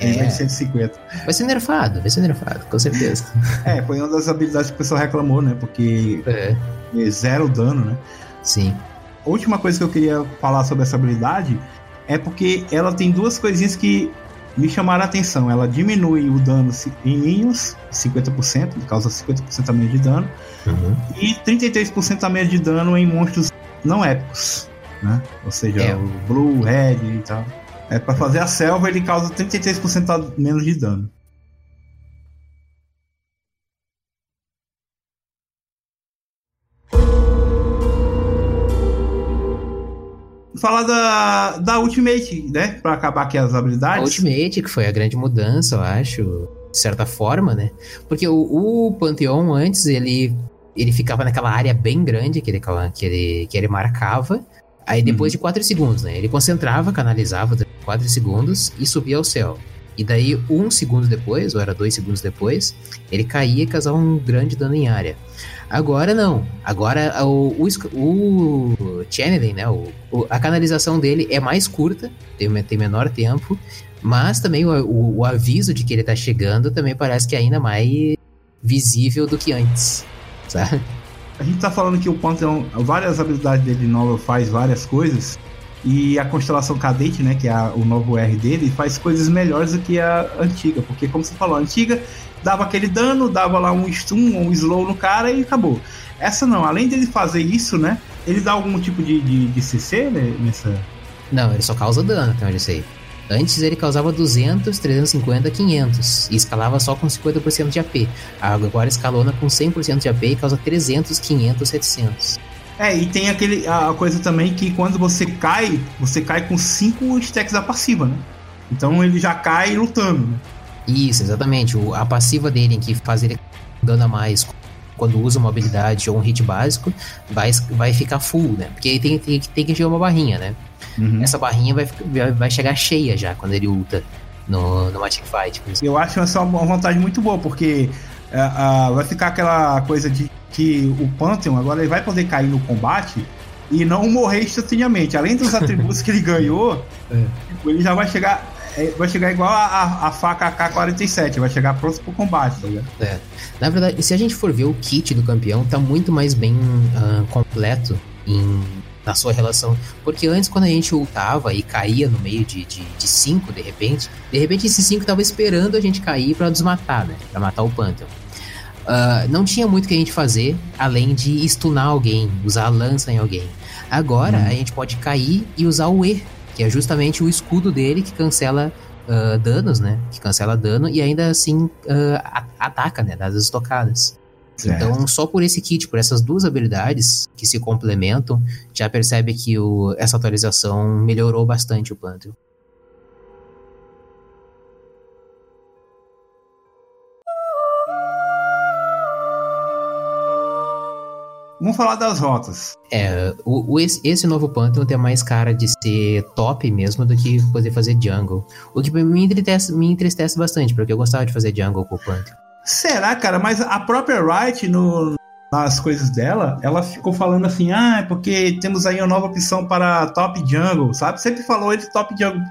É. de 150. Vai ser nerfado, vai ser nerfado, com certeza. É, foi uma das habilidades que o pessoal reclamou, né? Porque É, é zero dano, né? sim. A última coisa que eu queria falar sobre essa habilidade é porque ela tem duas coisinhas que me chamaram a atenção. Ela diminui o dano em minions, 50%, causa 50% a menos de dano, Uhum. e 33% a menos de dano em monstros não épicos, né? Ou seja, É. o Blue, Red e tal. É, pra fazer a selva, ele causa 33% a menos de dano. Falar da, da Ultimate, né? Pra acabar aqui as A habilidades. Ultimate, que foi a grande mudança, eu acho, de certa forma, né? Porque o, o Pantheon antes, ele, ele ficava naquela área bem grande que ele, que ele, que ele marcava. Aí depois de 4 segundos, né? Ele concentrava, canalizava 4 segundos e subia ao céu. E daí, um segundo depois, ou era dois segundos depois, ele caía e causava um grande dano em área. Agora não. Agora o, o, o channeling, né? O, o- a canalização dele é mais curta, tem, tem menor tempo, mas também o, o- o aviso de que ele tá chegando também parece que é ainda mais visível do que antes. Sabe? A gente tá falando que o Pantheon, várias habilidades dele nova faz várias coisas. E a constelação cadete, né, que é a- o novo R dele, faz coisas melhores do que a antiga. Porque, como você falou, a antiga dava aquele dano, dava lá um stun, um slow no cara e acabou. Essa não, além dele fazer isso, né, ele dá algum tipo de, de, de CC né, nessa. Não, ele só causa dano, até onde eu sei. Antes ele causava 200, 350, 500 e escalava só com 50% de AP. Agora escalona com 100% de AP e causa 300, 500, 700. É, e tem aquele a coisa também que quando você cai, você cai com 5 stacks da passiva, né? Então ele já cai lutando, né? Isso, exatamente. O, a passiva dele, em que faz ele dano a mais quando usa uma habilidade ou um hit básico, vai, vai ficar full, né? Porque ele tem, tem, tem que chegar uma barrinha, né? Uhum. Essa barrinha vai, vai chegar cheia já quando ele ulta no, no Magic Fight. Eu acho essa uma vantagem muito boa, porque uh, uh, vai ficar aquela coisa de que o Pantheon agora ele vai poder cair no combate e não morrer instantaneamente. Além dos atributos que ele ganhou, é. ele já vai chegar vai chegar igual a, a, a faca AK-47, vai chegar pronto pro combate, tá ligado? É. Na verdade, se a gente for ver o kit do campeão, tá muito mais bem uh, completo em, na sua relação. Porque antes, quando a gente ultava e caía no meio de 5, de, de cinco, de repente, de repente esse 5 tava esperando a gente cair para desmatar, né? Pra matar o Pantheon. Uh, não tinha muito que a gente fazer além de stunar alguém, usar a lança em alguém. Agora hum. a gente pode cair e usar o E que é justamente o escudo dele que cancela uh, danos, né? Que cancela dano e ainda assim uh, ataca, né? Das estocadas. Certo. Então, só por esse kit, por essas duas habilidades que se complementam, já percebe que o, essa atualização melhorou bastante o Pantheon. Vamos falar das rotas. É, o, o esse, novo Pantheon tem mais cara de ser top mesmo do que poder fazer jungle. O que me entristece, me entristece bastante, porque eu gostava de fazer jungle com o Pantheon. Será, cara? Mas a própria Riot, no, nas coisas dela, ela ficou falando assim: ah, é porque temos aí uma nova opção para top jungle, sabe? Sempre falou ele top jungle.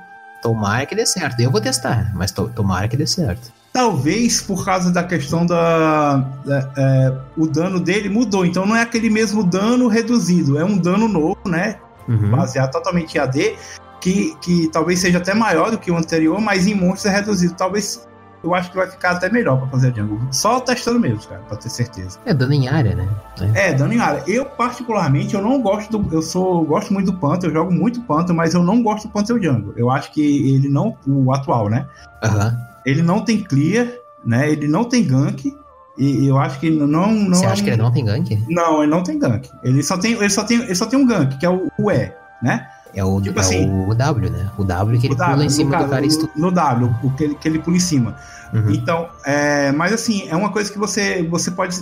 Tomara que dê certo. Eu vou testar, mas to tomara que dê certo. Talvez por causa da questão da. da é, o dano dele mudou. Então não é aquele mesmo dano reduzido. É um dano novo, né? Uhum. Baseado totalmente em AD. Que, que talvez seja até maior do que o anterior, mas em monstros é reduzido. Talvez eu acho que vai ficar até melhor para fazer jungle. Só testando mesmo, cara, pra ter certeza. É dano em área, né? É, é dano em área. Eu, particularmente, eu não gosto do. Eu sou. gosto muito do Panther, eu jogo muito Panther, mas eu não gosto do Panther Jungle. Eu acho que ele não. O atual, né? Aham. Uhum ele não tem clear, né? Ele não tem gank. E eu acho que não. não Você acha que ele não tem gank? Não, ele não tem gank. Ele só tem, ele só tem, ele só tem um gank, que é o, o E, né? É o, tipo é assim, o W, né? O W que ele pula w, em cima do cara no, no W, o que ele, que ele pula em cima. Uhum. Então, é, mas assim, é uma coisa que você, você pode.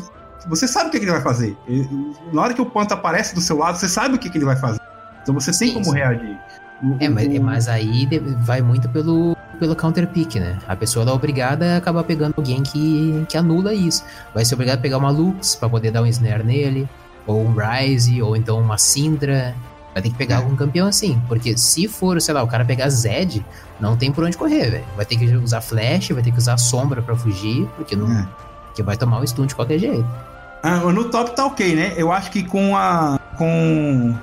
Você sabe o que, que ele vai fazer. Ele, na hora que o ponto aparece do seu lado, você sabe o que, que ele vai fazer. Então você tem sim, como sim. reagir. É, mas, mas aí vai muito pelo, pelo counter pick, né? A pessoa é obrigada a acabar pegando alguém que, que anula isso. Vai ser obrigado a pegar uma Lux para poder dar um snare nele, ou um Rise, ou então uma Syndra. Vai ter que pegar é. algum campeão assim, porque se for, sei lá, o cara pegar Zed, não tem por onde correr, velho. Vai ter que usar flash, vai ter que usar sombra para fugir, porque não, é. porque vai tomar um stun de qualquer jeito. Ah, no top tá ok, né? Eu acho que com a com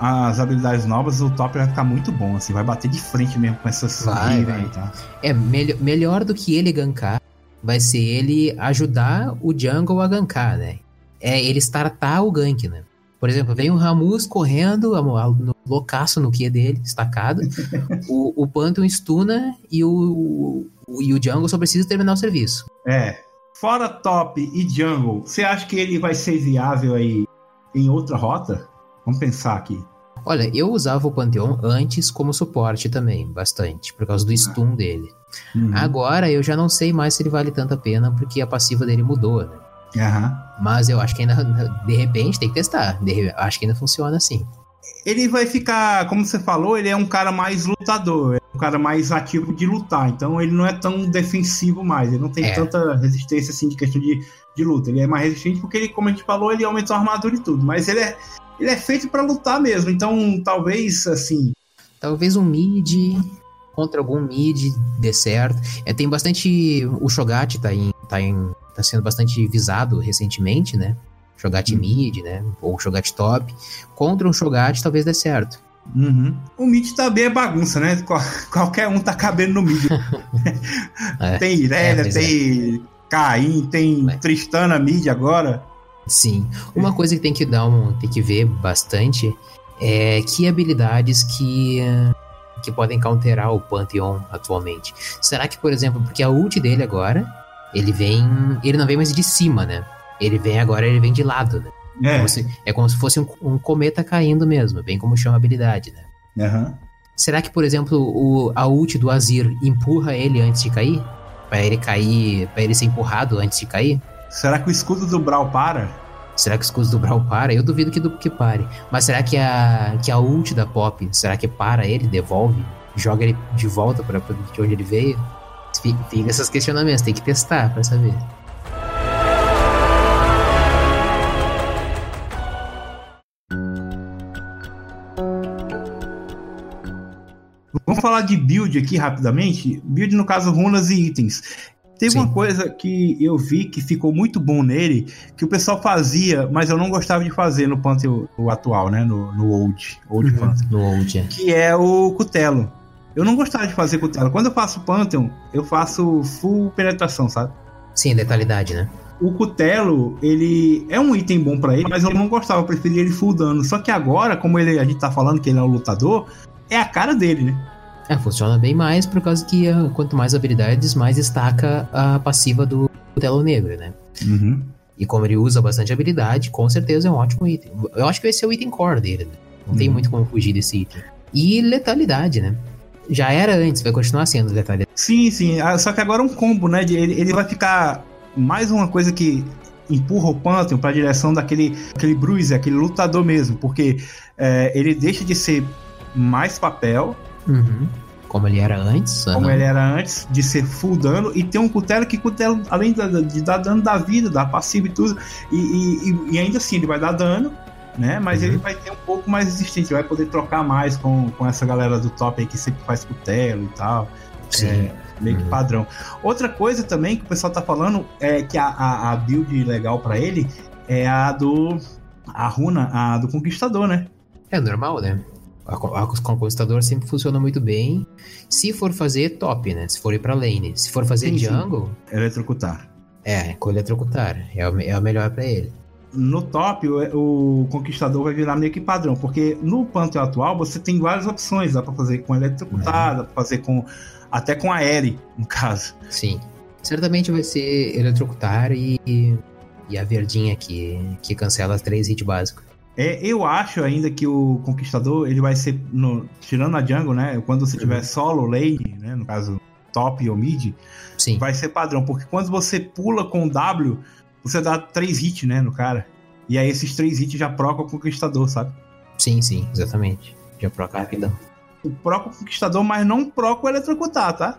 as habilidades novas, o top vai ficar muito bom, assim, vai bater de frente mesmo com essas vai, vai. Tá? É, me melhor do que ele gankar vai ser ele ajudar o jungle a gankar, né? É ele startar o gank, né? Por exemplo, vem o Ramus correndo no loucaço no Q dele, estacado. o, o Pantheon stuna e o, o, e o Jungle só precisa terminar o serviço. É. Fora top e Jungle, você acha que ele vai ser viável aí em outra rota? Vamos pensar aqui. Olha, eu usava o Pantheon antes como suporte também, bastante, por causa do stun dele. Uhum. Agora eu já não sei mais se ele vale tanta pena, porque a passiva dele mudou, né? Uhum. Mas eu acho que ainda, de repente, tem que testar. De, acho que ainda funciona assim. Ele vai ficar, como você falou, ele é um cara mais lutador, é um cara mais ativo de lutar. Então ele não é tão defensivo mais, ele não tem é. tanta resistência assim de questão de, de luta. Ele é mais resistente porque ele, como a gente falou, ele aumentou a armadura e tudo. Mas ele é, ele é feito para lutar mesmo. Então, talvez assim. Talvez um mid contra algum mid dê certo. É, tem bastante. O Shogat tá, em, tá, em, tá sendo bastante visado recentemente, né? Shogat hum. mid, né? Ou Shogat top. Contra um Shogat talvez dê certo. Uhum. O mid também é bagunça, né? Qual, qualquer um tá cabendo no mid. é, tem Irelia, é, tem é. Caim, tem é. Tristana mid agora. Sim. Uma coisa que tem que dar um, tem que ver bastante é que habilidades que que podem counterar o Pantheon atualmente. Será que, por exemplo, porque a ult dele agora, ele vem. Ele não vem mais de cima, né? Ele vem agora, ele vem de lado, né? É. Como se- é como se fosse um, um cometa caindo mesmo, bem como chama a habilidade, né? Aham. Será que, por exemplo, o, a ult do Azir empurra ele antes de cair? Pra ele cair, para ele ser empurrado antes de cair? Será que o escudo do Brawl para? Será que o escudo do Brawl para? Eu duvido que, do, que pare. Mas será que a, que a ult da Pop, será que para ele, devolve, joga ele de volta para de onde ele veio? Fi- Fica esses questionamentos, tem que testar pra saber. Vamos falar de build aqui rapidamente. Build, no caso, runas e itens. Teve Sim. uma coisa que eu vi que ficou muito bom nele, que o pessoal fazia, mas eu não gostava de fazer no Pantheon atual, né? No, no Old, Old Pantheon. No ult, é. Que é o cutelo. Eu não gostava de fazer cutelo. Quando eu faço Pantheon, eu faço full penetração, sabe? Sim, letalidade, né? O cutelo, ele é um item bom pra ele, mas eu não gostava, eu preferia ele full dano. Só que agora, como ele, a gente tá falando que ele é um lutador, é a cara dele, né? É, funciona bem mais por causa que ah, quanto mais habilidades, mais destaca a passiva do Telo Negro, né? Uhum. E como ele usa bastante habilidade, com certeza é um ótimo item. Eu acho que esse é o item core dele, né? Não tem Uhum. muito como fugir desse item. E letalidade, né? Já era antes, vai continuar sendo letalidade. Sim, sim. Ah, Só que agora é um combo, né? Ele, ele vai ficar mais uma coisa que empurra o Pantheon pra direção daquele aquele bruiser, aquele lutador mesmo. Porque é, ele deixa de ser mais papel, Uhum. Como ele era antes. como ele era antes, de ser full dano, e tem um cutelo que cutelo, além da- de dar dano da vida, dar passivo e tudo, e, e- e- ainda assim ele vai dar dano, né? Mas Uhum. ele vai ter um pouco mais resistente, vai poder trocar mais com, com essa galera do top aí que sempre faz cutelo e tal. Sim. É, meio que Uhum. padrão. Outra coisa também que o pessoal tá falando é que a, a, a build legal pra ele é a do. A runa, a do Conquistador, né? É normal, né? A, co- a Conquistador sempre funciona muito bem. Se for fazer, top, né? Se for ir pra lane. Se for fazer Sim, sim. jungle, Eletrocutar. é, com eletrocutar. É o, é o melhor pra ele. No top, o, o Conquistador vai virar meio que padrão, porque no Pantheon atual você tem várias opções, dá pra fazer com eletrocutar, dá pra fazer com. até com aéreo, no caso. Sim. Certamente vai ser eletrocutar e, e a verdinha que, que cancela as três hits básicos. É, eu acho ainda que o Conquistador ele vai ser, no- tirando a jungle, né? Quando você tiver solo lane, né? No caso top ou mid, Sim. vai ser padrão, porque quando você pula com o W, você dá três hits, né, no cara. E aí esses três hits já proca o Conquistador, sabe? Sim, sim, exatamente. Já proca rapidão. O proca o Conquistador, mas não proca o Eletrocutar, tá?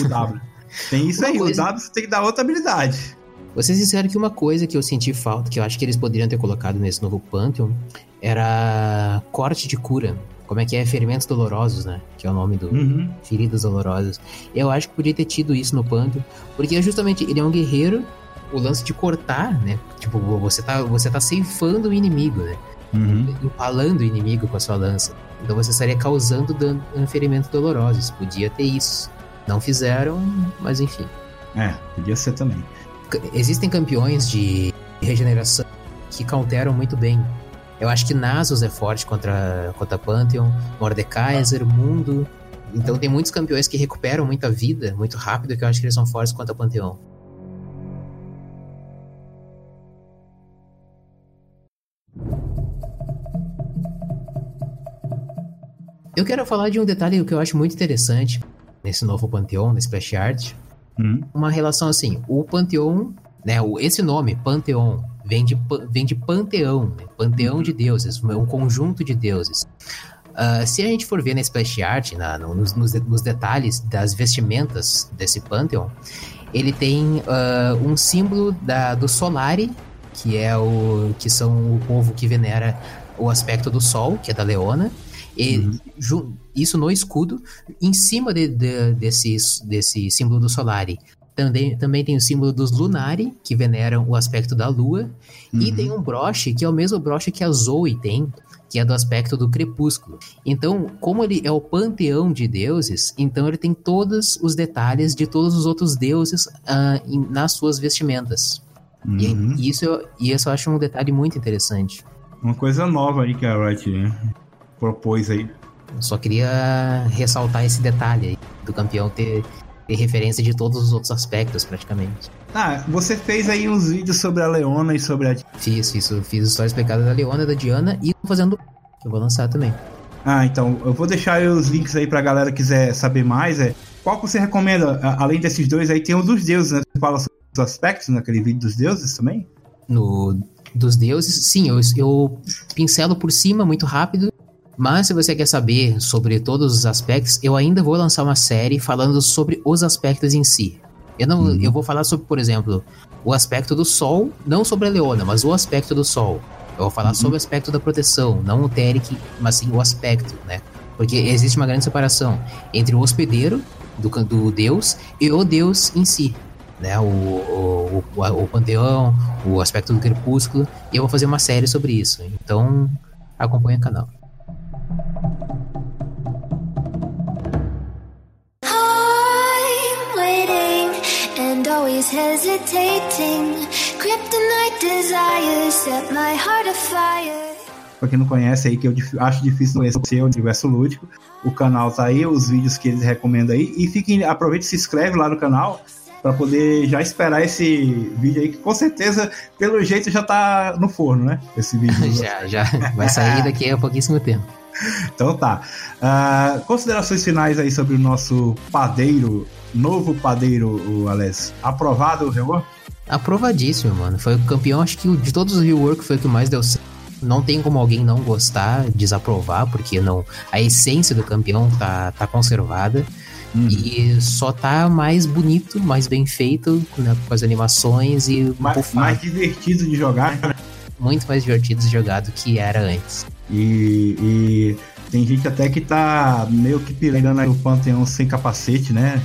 O W. Tem isso aí, coisa- o W você tem que dar outra habilidade. Vou ser sincero que uma coisa que eu senti falta, que eu acho que eles poderiam ter colocado nesse novo Pantheon, era corte de cura. Como é que é? Ferimentos dolorosos, né? Que é o nome do, Uhum. feridas dolorosas. Eu acho que podia ter tido isso no Pantheon, porque justamente ele é um guerreiro, o lance de cortar, né? Tipo, você tá, você tá ceifando o inimigo, né? Uhum. Empalando o inimigo com a sua lança. Então você estaria causando dano, ferimentos dolorosos. Podia ter isso. Não fizeram, mas enfim. É, podia ser também. Existem campeões de regeneração que counteram muito bem. Eu acho que Nasus é forte contra, contra Pantheon, Mordekaiser, Mundo. Então tem muitos campeões que recuperam muita vida muito rápido que eu acho que eles são fortes contra Pantheon. Eu quero falar de um detalhe que eu acho muito interessante nesse novo Pantheon, nesse Splash Art, Uhum. uma relação assim. O Panteão, né? Esse nome, Panteão, vem de, vem de panteão, né? panteão de deuses, um conjunto de deuses. Ah, se a gente for ver na splash art, na- no- nos, nos de- nos detalhes das vestimentas desse panteão, ele tem ah, um símbolo da, do Solari, que é o que são o povo que venera o aspecto do sol, que é da Leona. E Uhum. isso no escudo, em cima de, de- desse, desse símbolo do Solari. Também, também tem o símbolo dos Lunari, que veneram o aspecto da lua. E Uhum. tem um broche, que é o mesmo broche que a Zoe tem, que é do aspecto do crepúsculo. Então, como ele é o panteão de deuses, então ele tem todos os detalhes de todos os outros deuses ah, em- nas suas vestimentas. E, Uhum. e isso, eu- e isso eu acho um detalhe muito interessante. Uma coisa nova aí que a Riot né, propôs aí. Eu só queria ressaltar esse detalhe aí, do campeão ter, ter referência de todos os outros aspectos, praticamente. Ah, você fez aí uns vídeos sobre a Leona e sobre a. Fiz, fiz, fiz história explicada da Leona, da Diana e fazendo. Que eu vou lançar também. Ah, então, eu vou deixar os links aí pra galera que quiser saber mais. É, qual que você recomenda? Além desses dois aí, tem o dos deuses, né? Você fala sobre os aspectos naquele vídeo dos deuses também? No dos deuses, sim, eu, eu pincelo por cima muito rápido. Mas se você quer saber sobre todos os aspectos, eu ainda vou lançar uma série falando sobre os aspectos em si. Eu não, Uhum. eu vou falar sobre, por exemplo, o aspecto do Sol, não sobre a Leona, mas o aspecto do Sol. Eu vou falar Uhum. sobre o aspecto da proteção, não o Teric, mas sim o aspecto, né? Porque existe uma grande separação entre o hospedeiro do, do deus e o deus em si, né? O, o, o, o panteão, o aspecto do crepúsculo, e eu vou fazer uma série sobre isso. Então, acompanha o canal. Always hesitating. Kryptonite desires set my heart afire. Pra quem não conhece aí, que eu acho difícil conhecer o universo lúdico, o canal tá aí, os vídeos que eles recomendam aí. E fiquem, aproveite e se inscreve lá no canal pra poder já esperar esse vídeo aí, que com certeza, pelo jeito, já tá no forno, né? Esse vídeo. já, já vai sair daqui a pouquíssimo tempo. Então tá. Ah, considerações finais aí sobre o nosso padeiro, novo padeiro, o Alex. Aprovado o rework? Aprovadíssimo, mano. Foi o campeão, acho que de todos os rework foi o que mais deu certo. Não tem como alguém não gostar, desaprovar, porque não a essência do campeão tá, tá conservada. E só tá mais bonito, mais bem feito, né, com as animações e mais, mais divertido de jogar. né? muito mais divertido de jogar do que era antes. E, e tem gente até que tá meio que pegando aí o Panteão sem capacete, né?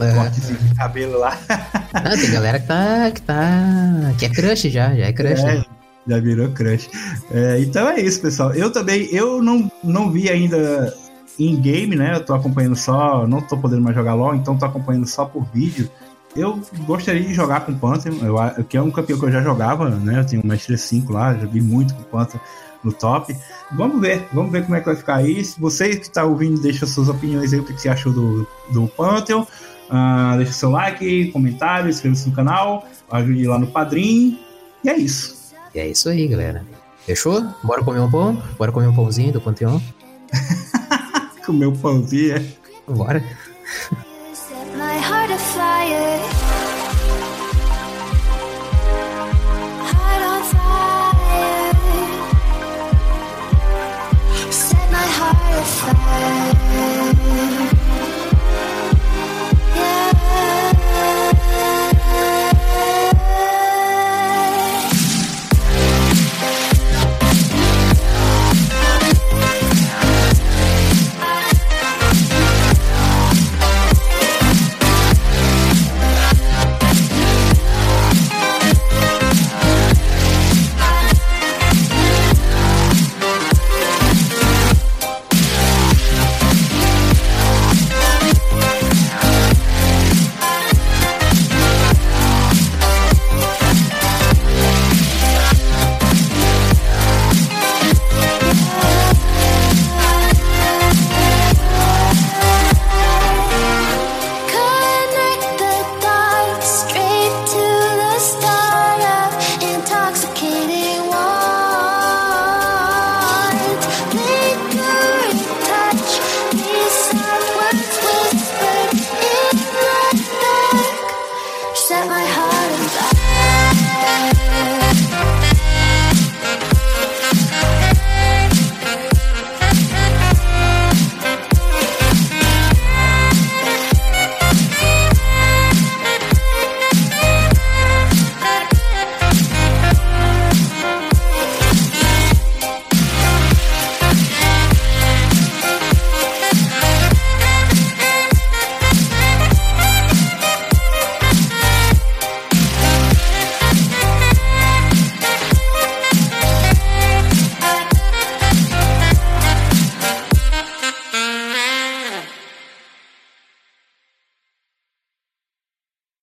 É. Cortezinho de cabelo lá. Ah, tem galera que tá, que tá. que é crush já, já é crush. É, né? já virou crush. É, então é isso, pessoal. Eu também, eu não, não vi ainda em game, né? Eu tô acompanhando só, não tô podendo mais jogar LOL, então tô acompanhando só por vídeo. Eu gostaria de jogar com o Pantheon, eu, que é um campeão que eu já jogava, né? Eu tenho uma Maestria 5 lá, joguei muito com o Pantheon no top. Vamos ver, vamos ver como é que vai ficar. Se você que tá ouvindo, deixa suas opiniões aí, o que que você achou do, do Pantheon. Ah, deixa seu like, comentário, inscreva-se no canal, ajude lá no Padrim. E é isso. E é isso aí, galera. Fechou? Bora comer um pão? Bora comer um pãozinho do Panteão? Comer o pãozinho, é. Bora.